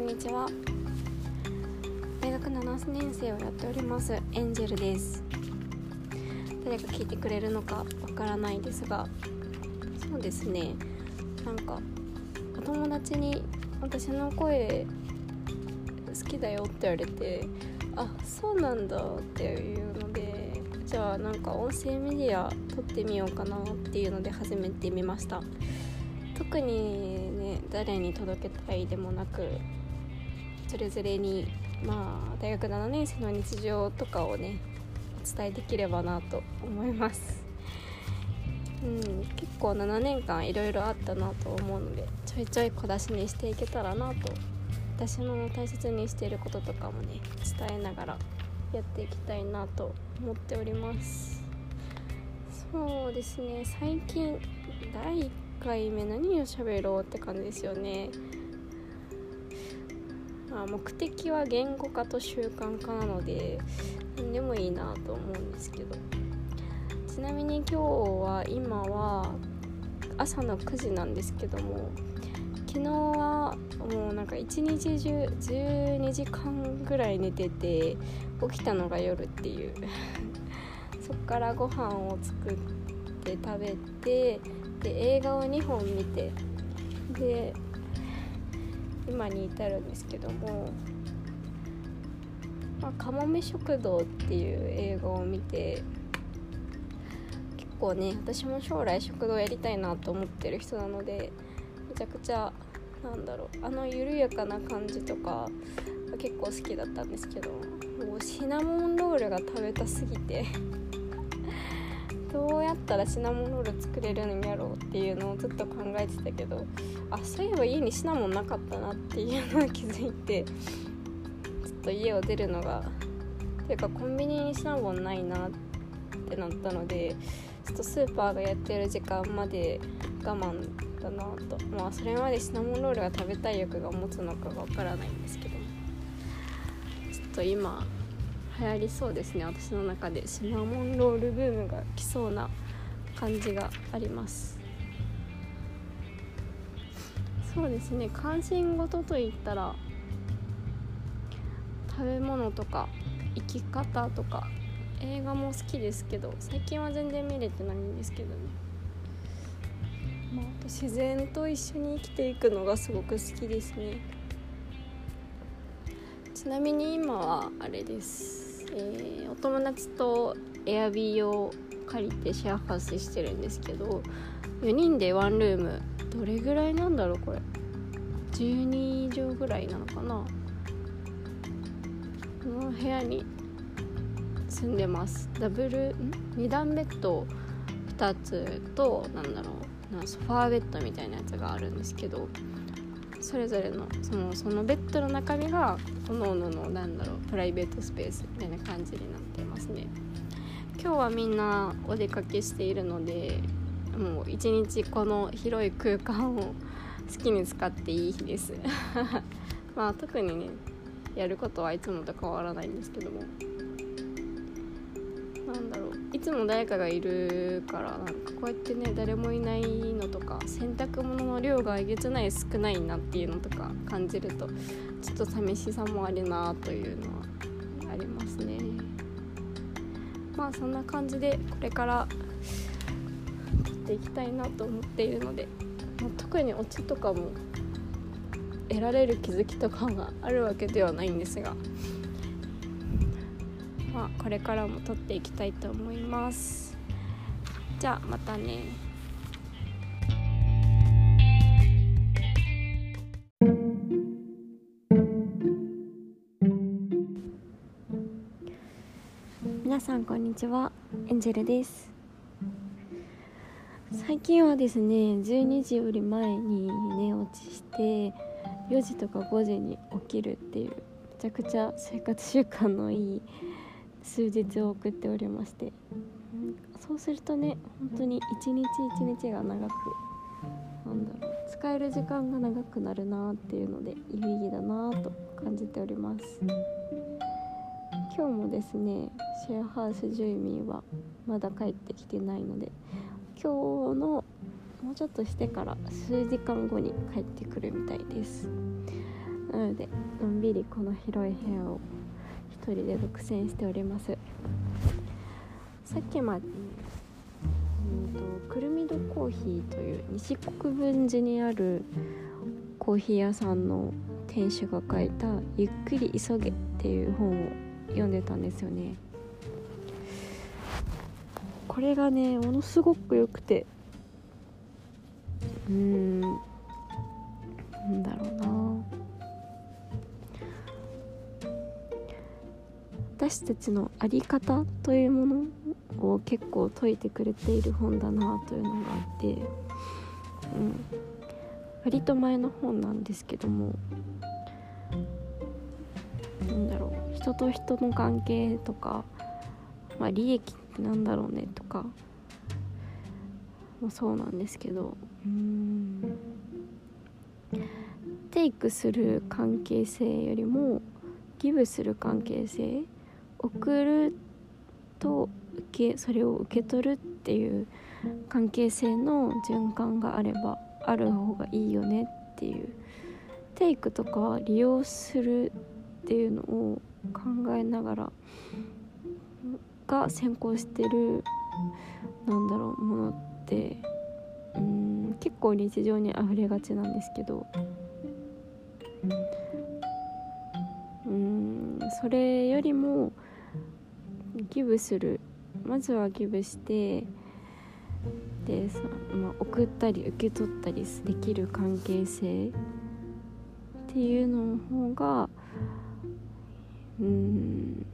んにちは。大学7年生をやっておりますエンジェルです。誰か聞いてくれるのかわからないですがそうですね。なんかお友達に私の声好きだよって言われてあそうなんだっていうのでじゃあなんか音声メディア撮ってみようかなっていうので始めてみました。特にね誰に届けたいでもなくそれぞれにまあ大学7年生の日常とかをねお伝えできればなと思います。うん結構7年間いろいろあったなと思うのでちょいちょい小出しにしていけたらなと私の大切にしていることとかもね伝えながらやっていきたいなと思っております。そうですね最近第1回目何を喋ろうって感じですよね。まあ、目的は言語化と習慣化なので何でもいいなと思うんですけど。ちなみに今日は今は朝の9時なんですけども昨日はもうなんか一日中12時間ぐらい寝てて起きたのが夜っていう。そっからご飯を作って食べてで映画を2本見てで今に至るんですけども「まあ、かもめ食堂」っていう映画を見て結構ね私も将来食堂やりたいなと思ってる人なのでめちゃくちゃなんだろうあの緩やかな感じとか結構好きだったんですけどもうシナモンロールが食べたすぎてどうやったらシナモンロール作れるんやろうっていうのをずっと考えてたけどあそういえば家にシナモンなかったなっていうのを気づいてちょっと家を出るのがていうかコンビニにシナモンないなってなったのでちょっとスーパーがやってる時間まで我慢だなと。まあそれまでシナモンロールが食べたい欲が持つのかがわからないんですけどちょっと今流行りそうですね。私の中で。シナモンロールブームが来そうな感じがあります。そうですね。関心事といったら食べ物とか生き方とか映画も好きですけど最近は全然見れてないんですけどね、まあ、あと自然と一緒に生きていくのがすごく好きですね。ちなみに今はあれです、えーお友達とエアビーを借りてシェアハウスしてるんですけど4人でワンルームどれぐらいなんだろうこれ？12畳ぐらいなのかな？この部屋に住んでます。ダブルん？2段ベッド2つとなんだろうなソファーベッドみたいなやつがあるんですけどそれぞれのそのそのベッドの中身が各々のなんだろうプライベートスペースみたいな感じになってますね。今日はみんなお出かけしているのでもう一日この広い空間を好きに使っていい日です。まあ特にねやることはいつもと変わらないんですけども。なんだろう。いつも誰かがいるからなんかこうやってね誰もいないのとか洗濯物の量がえげつない少ないなっていうのとか感じるとちょっと寂しさもあるなというのはありますね。まあそんな感じでこれから撮っていきたいなと思っているので、特にオチとかも得られる気づきとかがあるわけではないんですがまあこれからも撮っていきたいと思います。じゃあまたね。皆さんこんにちは。エンジェルです。最近はですね12時より前に寝落ちして4時とか5時に起きるっていうめちゃくちゃ生活習慣のいい数日を送っておりまして。そうするとね本当に一日一日が長くなんだろう使える時間が長くなるなっていうので有意義だなと感じております。今日もですねシェアハウス住民はまだ帰ってきてないので今日のもうちょっとしてから数時間後に帰ってくるみたいです。なのでのんびりこの広い部屋を人で独占しております。さっきまでうんとくるみどコーヒーという西国分寺にあるコーヒー屋さんの店主が書いた「ゆっくり急げ」っていう本を読んでたんですよね。これがねものすごく良くてうーんなんだろうな。私たちの在り方というものを結構説いてくれている本だなというのがあって、うん、割と前の本なんですけどもなんだろう人と人の関係とか、まあ、利益ってなんだろうねとかもそうなんですけどうん。テイクする関係性よりもギブする関係性送ると受けそれを受け取るっていう関係性の循環があればある方がいいよねっていうテイクとか利用するっていうのを考えながらが先行してるなんだろうものってうん結構日常にあふれがちなんですけど。うんそれよりもギブするまずはギブしてでさ、まあ、送ったり受け取ったりできる関係性っていうの方がうん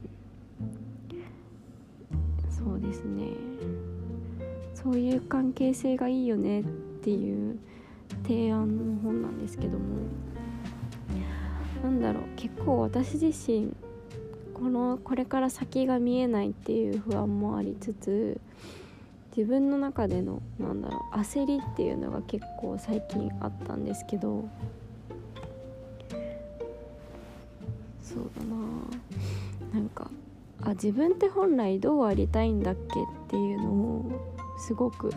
そうですね。そういう関係性がいいよねっていう提案の本なんですけども。なんだろう。結構私自身このこれから先が見えないっていう不安もありつつ自分の中でのなんだろう焦りっていうのが結構最近あったんですけどそうだななんかあ自分って本来どうありたいんだっけっていうのをすごく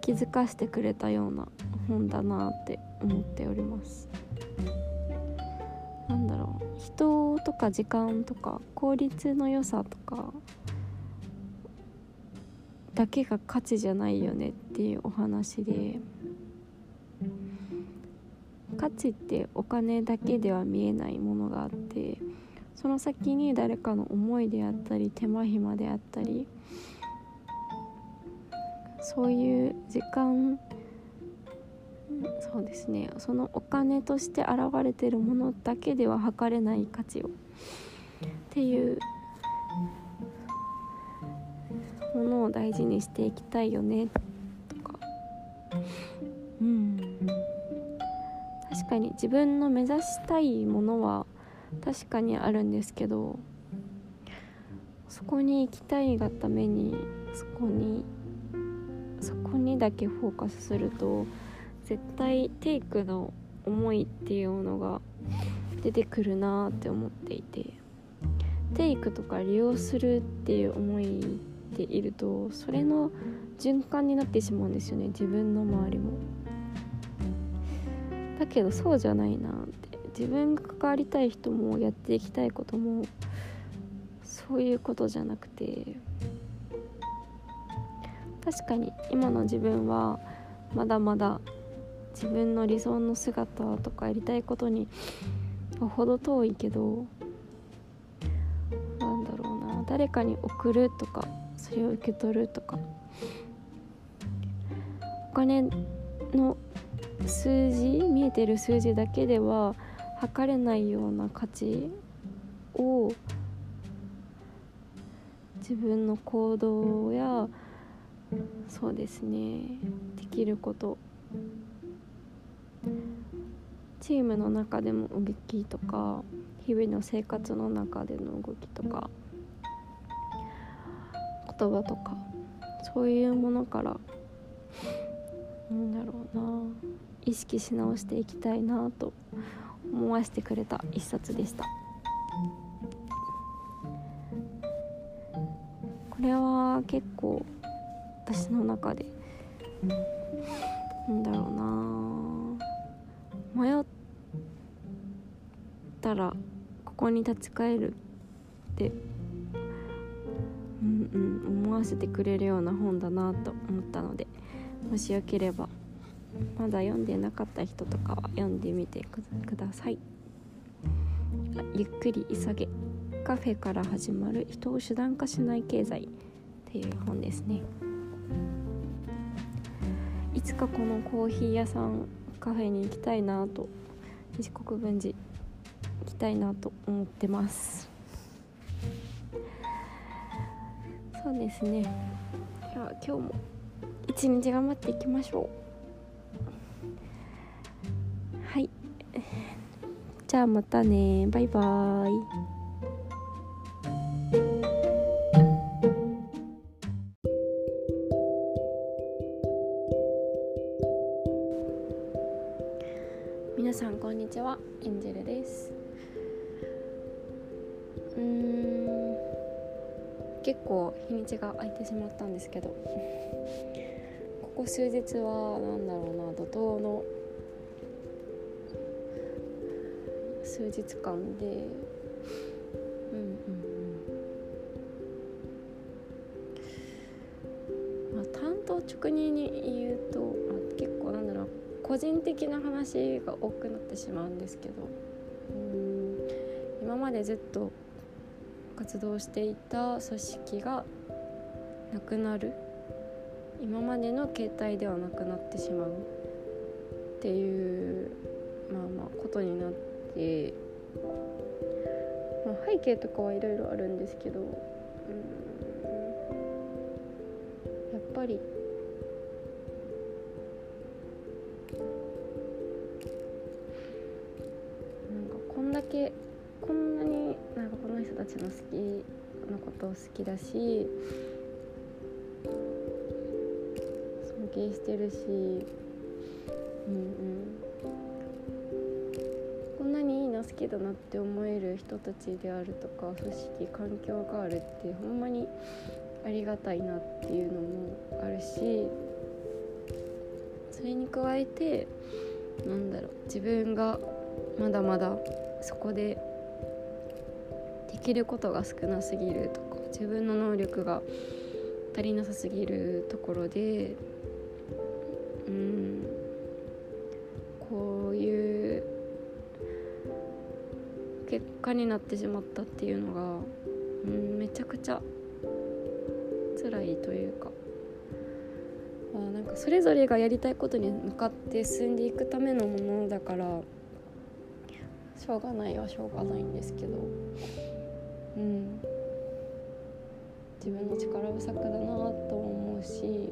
気づかせてくれたような本だなって思っております。なんだろう。人とか時間とか効率の良さとかだけが価値じゃないよねっていうお話で価値ってお金だけでは見えないものがあってその先に誰かの思いであったり手間暇であったりそういう時間そうですね。そのお金として現れてるものだけでは測れない価値を。っていうものを大事にしていきたいよね。とか。うん。確かに自分の目指したいものは確かにあるんですけどそこに行きたいがためにそこにそこにだけフォーカスすると絶対テイクの思いっていうのが出てくるなって思っていてテイクとか利用するっていう思いでいるとそれの循環になってしまうんですよね自分の周りも。だけどそうじゃないなって。自分が関わりたい人もやっていきたいこともそういうことじゃなくて確かに今の自分はまだまだ自分の理想の姿とかやりたいことにほど遠いけどなんだろうな誰かに送るとかそれを受け取るとか。お金の数字見えてる数字だけでは測れないような価値を自分の行動やそうですねできること。チームの中でも動きとか日々の生活の中での動きとか言葉とかそういうものからなんだろうな意識し直していきたいなと思わせてくれた一冊でした。これは結構私の中でなんだろうな迷ったらここに立ち返るってうんうん思わせてくれるような本だなと思ったのでもしよければまだ読んでなかった人とかは読んでみてください。ゆっくり急げ。カフェから始まる人を手段化しない経済っていう本ですね。いつかこのコーヒー屋さんカフェに行きたいなと西国分寺行きたいなと思ってます。そうですね。じゃあ今日も一日頑張っていきましょう。はい。じゃあまたね。バイバーイ。エンジェルです。うーん。結構日にちが空いてしまったんですけど。ここ数日は何だろうな怒涛の数日間で。うんうんうん。まあ担当直入に言うとあ結構なんだろう。個人的な話が多くなってしまうんですけどうん今までずっと活動していた組織がなくなる今までの形態ではなくなってしまうっていうまあまあことになって、まあ、背景とかはいろいろあるんですけど好きだし尊敬してるしうんうん。こんなにいいの好きだなって思える人たちであるとか組織環境があるってほんまにありがたいなっていうのもあるしそれに加えてなんだろう自分がまだまだそこでできることが少なすぎると自分の能力が足りなさすぎるところでうんこういう結果になってしまったっていうのが、うん、めちゃくちゃ辛いというか。あなんかそれぞれがやりたいことに向かって進んでいくためのものだからしょうがないはしょうがないんですけどうん自分の力不足だなと思うし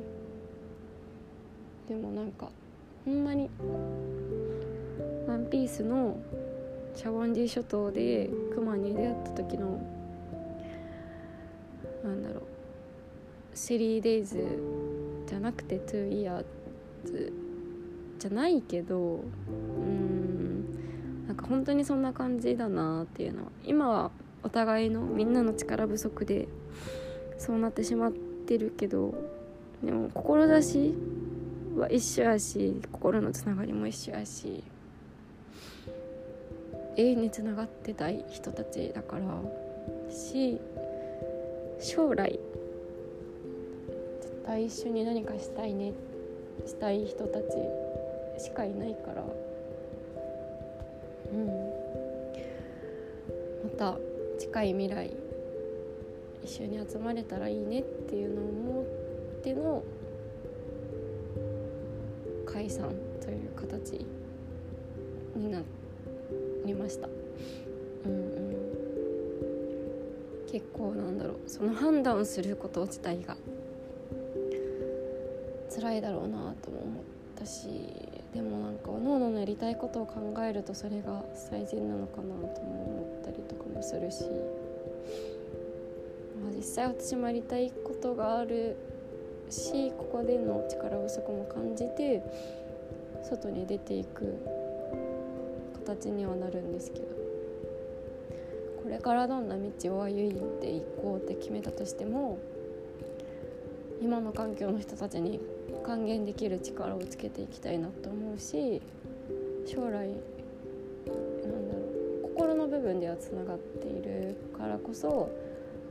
でもなんかほんまに「ワンピースのシャボンディ諸島でクマに出会った時のなんだろう 3days じゃなくて 2years じゃないけどうんなんか本当にそんな感じだなっていうのは今はお互いのみんなの力不足でそうなってしまってるけどでも志は一緒やし心のつながりも一緒やし永遠につながってたい人たちだからし将来絶対一緒に何かしたいねしたい人たちしかいないからうん。また近い未来一緒に集まれたらいいねっていうのを思っての解散という形になりました。うんうん。結構なんだろう。その判断をすること自体が辛いだろうなとも思ったしでもなんかおのおののやりたいことを考えるとそれが最善なのかなとも思ったりとかもするし、まあ、実際私もやりたいことがあるしここでの力不足も感じて外に出ていく形にはなるんですけど。これからどんな道を歩いていこうって決めたとしても今の環境の人たちに還元できる力をつけていきたいなと思うし将来なんだろう心の部分ではつながっているからこそ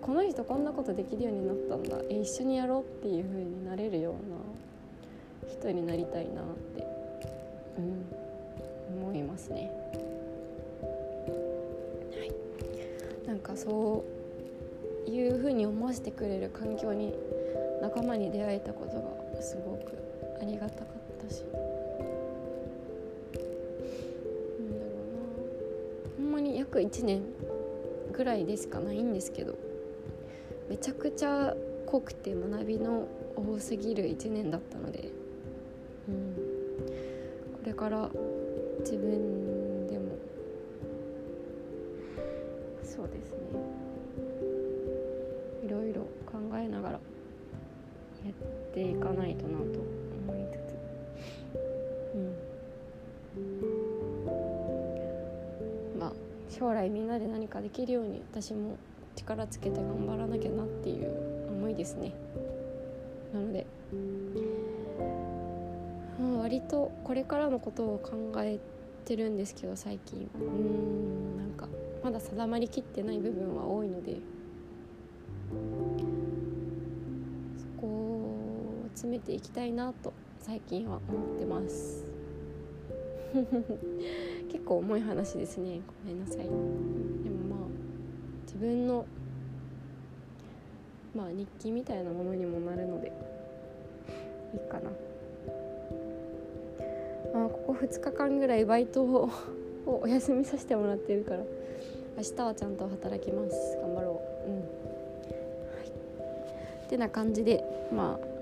この人こんなことできるようになったんだえ一緒にやろうっていう風になれるような人になりたいなって、うん、思いますね。はい、なんかそういう風に思わせてくれる環境に仲間に出会えたことがすごくありがたかったし何だろうなほんまに。約1年ぐらいでしかないんですけどめちゃくちゃ濃くて学びの多すぎる1年だったので、うん、これから自分でも。そうですね。いろいろ考えながらやっていかないとなと思いつつ。うん。まあ将来みんなで何かできるように私も力つけて頑張らなきゃなっていう思いですね。なので、まあ、割とこれからのことを考えてるんですけど最近。うんなんかまだ定まりきってない部分は多いので。そこを詰めていきたいなと最近は思ってます。結構重い話ですね。ごめんなさい。でも分のまあ日記みたいなものにもなるのでいいかな。あここ2日間ぐらいバイトをお休みさせてもらってるから明日はちゃんと働きます。頑張ろう。うん。はい。ってな感じでまあ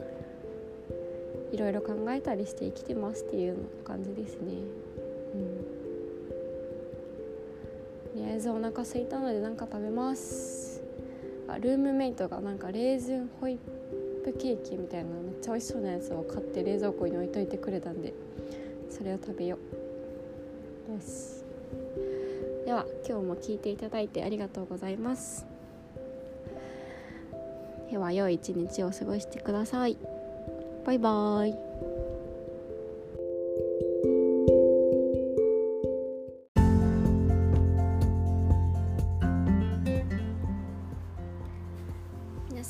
いろいろ考えたりして生きてますっていう感じですね。ずお腹空いたので何か食べます。あルームメイトがなんかレーズンホイップケーキみたいなめっちゃ美味しそうなやつを買って冷蔵庫に置いといてくれたんでそれを食べようよしでは今日も聞いていただいてありがとうございます。では良い一日を過ごしてください。バイバーイ。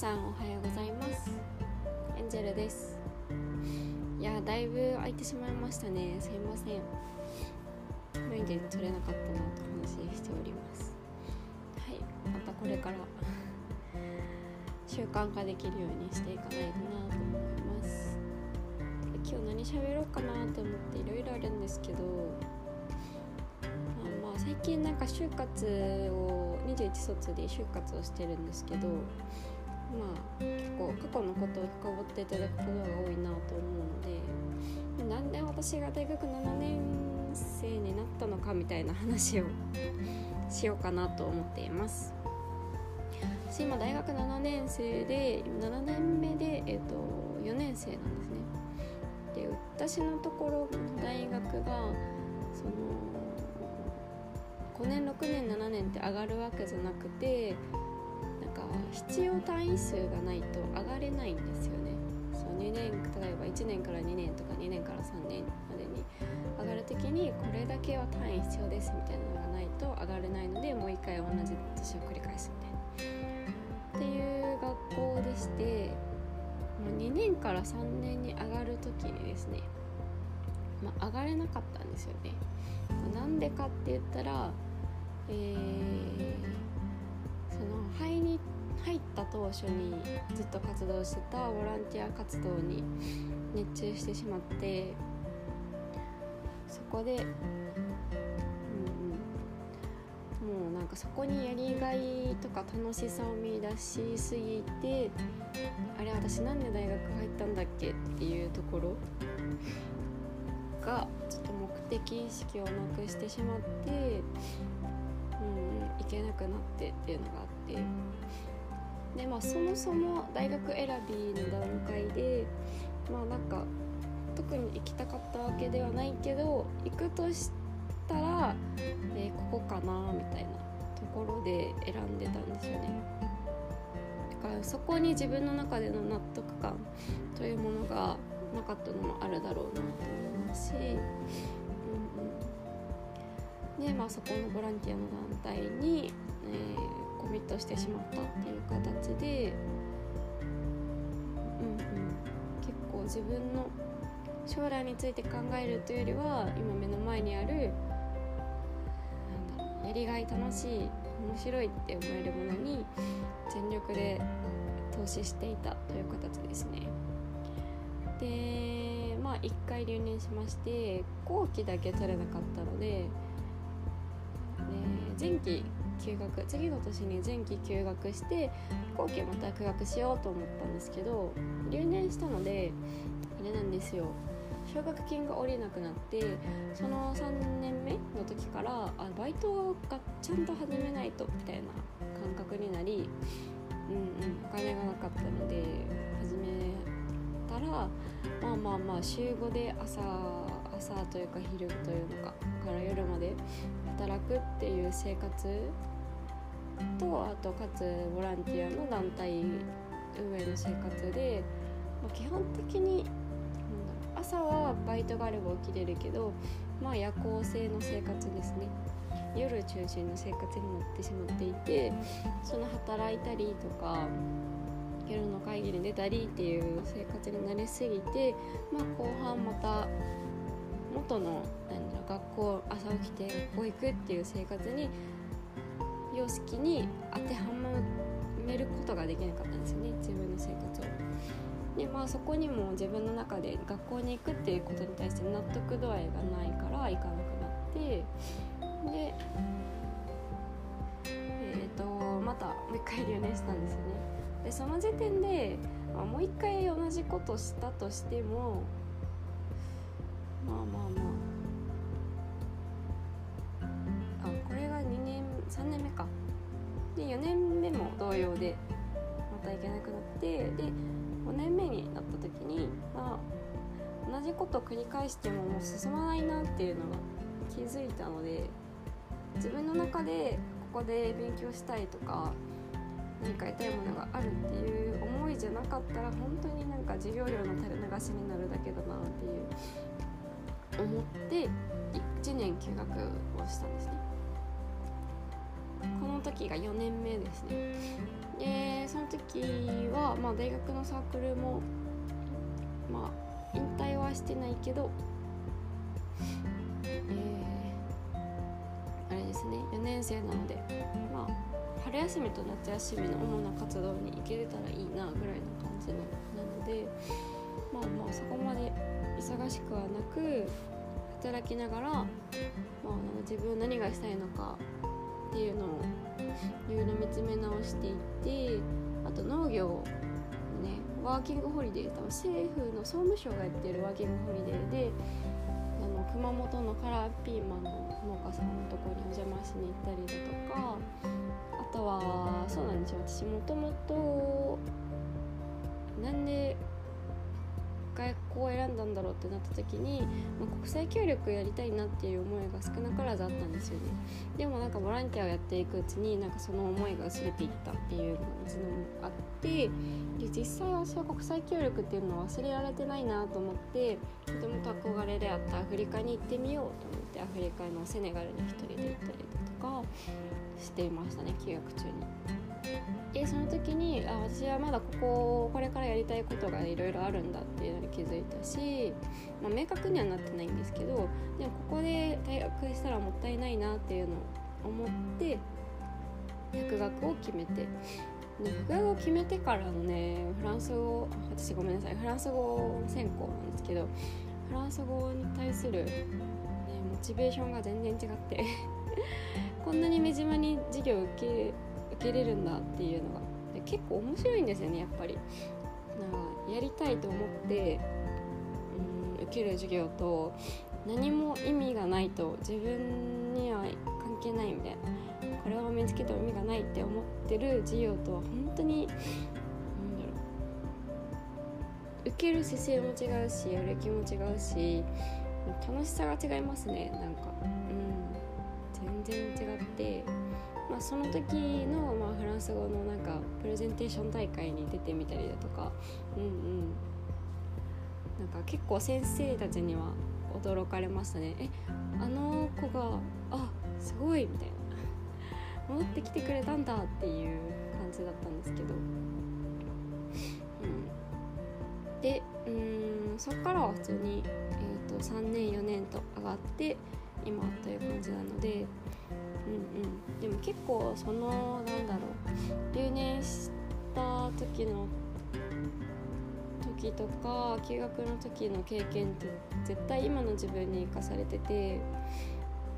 さんおはようございます。エンジェルです。いやだいぶ空いてしまいましたね。すいません。眉毛取れなかったなと話しております。はい。またこれから習慣化できるようにしていかないとなと思います。今日何喋ろうかなと思っていろいろあるんですけどまあ、まあ最近なんか就活を21卒で就活をしてるんですけどまあ結構過去のことを深掘っていただくことが多いなと思うのでなんで私が大学7年生になったのかみたいな話をしようかなと思っています。私今大学7年生で7年目で、えーと、4年生なんですね。で私のところの大学がその5年6年7年って上がるわけじゃなくてか必要単位数がないと上がれないんですよねそう2年例えば1年から2年とか2年から3年までに上がる時にこれだけは単位必要ですみたいなのがないと上がれないのでもう一回同じ年を繰り返すみたいなっていう学校でして2年から3年に上がる時にですね、まあ、上がれなかったんですよね。なんでかって言ったら、えー、肺に入った当初にずっと活動してたボランティア活動に熱中してしまってそこで、うん、もうなんかそこにやりがいとか楽しさを見出しすぎてあれ私なんで大学入ったんだっけっていうところがちょっと目的意識をなくしてしまって、うん、行けなくなってっていうのがあって。でまあそもそも大学選びの段階でまあなんか特に行きたかったわけではないけど行くとしたら、えー、ここかなみたいなところで選んでたんですよねだからそこに自分の中での納得感というものがなかったのもあるだろうなと思いますし、うんうん、で、まあ、そこのボランティアの団体に、えー、コミットしてしまったっていう形で、うんうん、結構自分の将来について考えるというよりは今目の前にあるやりがい楽しい面白いって思えるものに全力で投資していたという形ですね。でまあ1回留年しまして後期だけ取れなかったので前期休学。次の年に前期休学して後期また休学しようと思ったんですけど留年したのであれなんですよ。奨学金が下りなくなってその3年目の時からあバイトがちゃんと始めないとみたいな感覚になり、うんうん、お金がなかったので始めたらまあまあまあ週5で朝朝というか昼というのかから夜まで働くっていう生活とあとかつボランティアの団体運営の生活で、まあ、基本的に朝はバイトがあれば起きれるけどまあ夜行性の生活ですね。夜中心の生活になってしまっていてその働いたりとか夜の会議に出たりっていう生活になりすぎて、まあ、後半また元の何だろう学校朝起きて学校行くっていう生活に様式に当てはめることができなかったんですよね自分の生活を。でまあそこにも自分の中で学校に行くっていうことに対して納得度合いがないから行かなくなってでえっ、ー、とまたもう一回留年したんですよねでその時点で、まあ、もう一回同じことしたとしてもまあまあまあ3年目か。で4年目も同様でまた行けなくなってで5年目になった時に、まあ、同じこと繰り返してももう進まないなっていうのが気づいたので自分の中でここで勉強したいとか何か得たいものがあるっていう思いじゃなかったら本当になんか授業料の垂れ流しになるだけだなっていう思って1年休学をしたんですね。時が4年目ですね。でその時は、まあ、大学のサークルも、まあ、引退はしてないけど、えー、あれですね4年生なので、まあ、春休みと夏休みの主な活動に行けれたらいいなぐらいの感じのなのでまあまあそこまで忙しくはなく働きながら、まあ、自分何がしたいのかっていうのをいろいろ見つめ直していってあと農業のねワーキングホリデー多分政府の総務省がやってるワーキングホリデーであの熊本のカラーピーマンの農家さんのとこにお邪魔しに行ったりだとかあとはそうなんですよ。私もともとなんで学校を選んだんだろうってなった時に、まあ、国際協力やりたいなっていう思いが少なからずあったんですよね。でもなんかボランティアをやっていくうちになんかその思いが薄れていったっていう感じのもあってで実際私は国際協力っていうのを忘れられてないなと思ってとてもと憧れであったアフリカに行ってみようと思って。アフリカのセネガルに一人で行ったりだとかしていましたね休学中に。でその時にあ私はまだこここれからやりたいことがいろいろあるんだっていうのに気づいたし、まあ、明確にはなってないんですけどでもここで大学したらもったいないなっていうのを思って薬学を決めてで副学を決めてからのねフランス語私ごめんなさいフランス語専攻なんですけどフランス語に対する、チベーションが全然違って。こんなに目島に授業受け受けれるんだっていうのが。結構面白いんですよねやっぱり。なんかやりたいと思ってうん受ける授業と何も意味がないと自分には関係ないみたいな。これを見つけても意味がないって思ってる授業と本当に何だろう。受ける姿勢も違うしやる気も違うし楽しさが違いますね。なんか。うん。全然違って。まあ、その時の、まあ、フランス語のなんかプレゼンテーション大会に出てみたりだとか。うんうん。なんか結構先生たちには驚かれましたね。えあの子があすごいみたいな。戻ってきてくれたんだっていう感じだったんですけど、うん、でうんそっからは普通に、と、3年4年と上がって今という感じなので、うんうん、でも結構そのなんだろう留年した時の時とか休学の時の経験って絶対今の自分に生かされてて、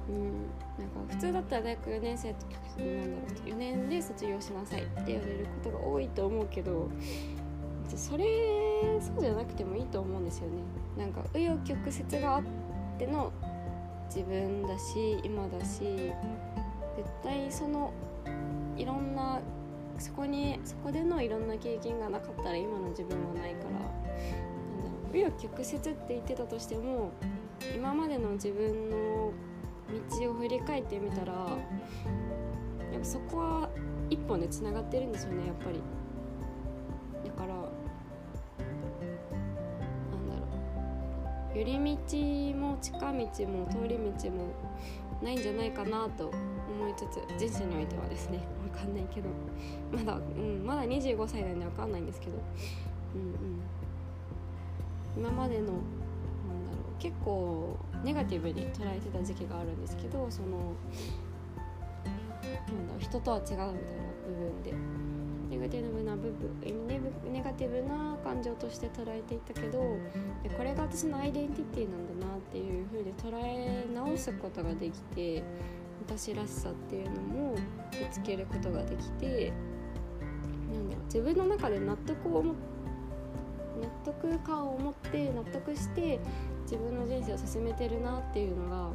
うん、なんか普通だったら大学4年生の時なんだろう4年で卒業しなさいって言われることが多いと思うけどそれそうじゃなくてもいいと思うんですよね。なんか紆余曲折があっての自分だし今だし絶対そのいろんなそこにそこでのいろんな経験がなかったら今の自分はないからなんだろう紆余曲折って言ってたとしても今までの自分の道を振り返ってみたらやっぱそこは一本でつながってるんですよねやっぱり。寄り道も近道も通り道もないんじゃないかなと思いつつ人生においてはですね分かんないけど。まだ、うん、まだ25歳なんで分かんないんですけど、うんうん、今までのなんだろう結構ネガティブに捉えてた時期があるんですけどそのなんだろう人とは違うみたいな部分で。ネガティブな部分ネガティブな感情として捉えていたけどこれが私のアイデンティティなんだなっていう風に捉え直すことができて私らしさっていうのも見つけることができてなんだろう自分の中で納得を納得感を持って納得して自分の人生を進めてるなっていうのが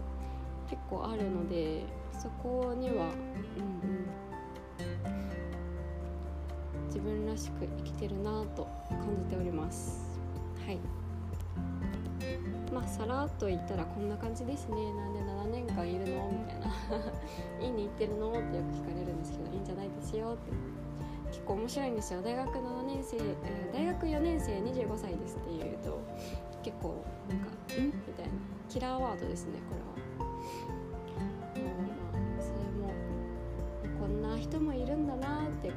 結構あるのでそこには、うん分らしく生きてるなと感じております。はいまあさらっと言ったらこんな感じですねなんで7年間いるの？みたいな「いいに行ってるの?」ってよく聞かれるんですけど「いいんじゃないですよ」って結構面白いんですよ大学7年生、えー、大学4年生25歳ですって言うと結構なんか「ん?」みたいなキラーワードですねこれは。こんな人もいるん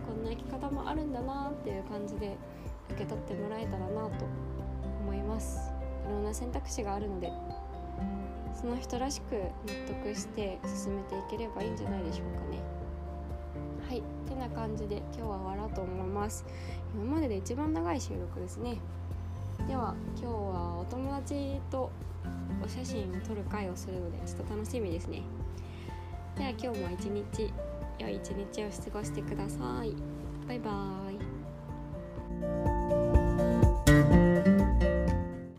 こんな生き方もあるんだなっていう感じで受け取ってもらえたらなと思います。いろんな選択肢があるのでその人らしく納得して進めていければいいんじゃないでしょうかね。はい。てな感じで今日は終わろうと思います。今までで一番長い収録ですね。では今日はお友達とお写真を撮る会をするのでちょっと楽しみですね。では今日も一日良い一日を過ごしてください。バイバーイ。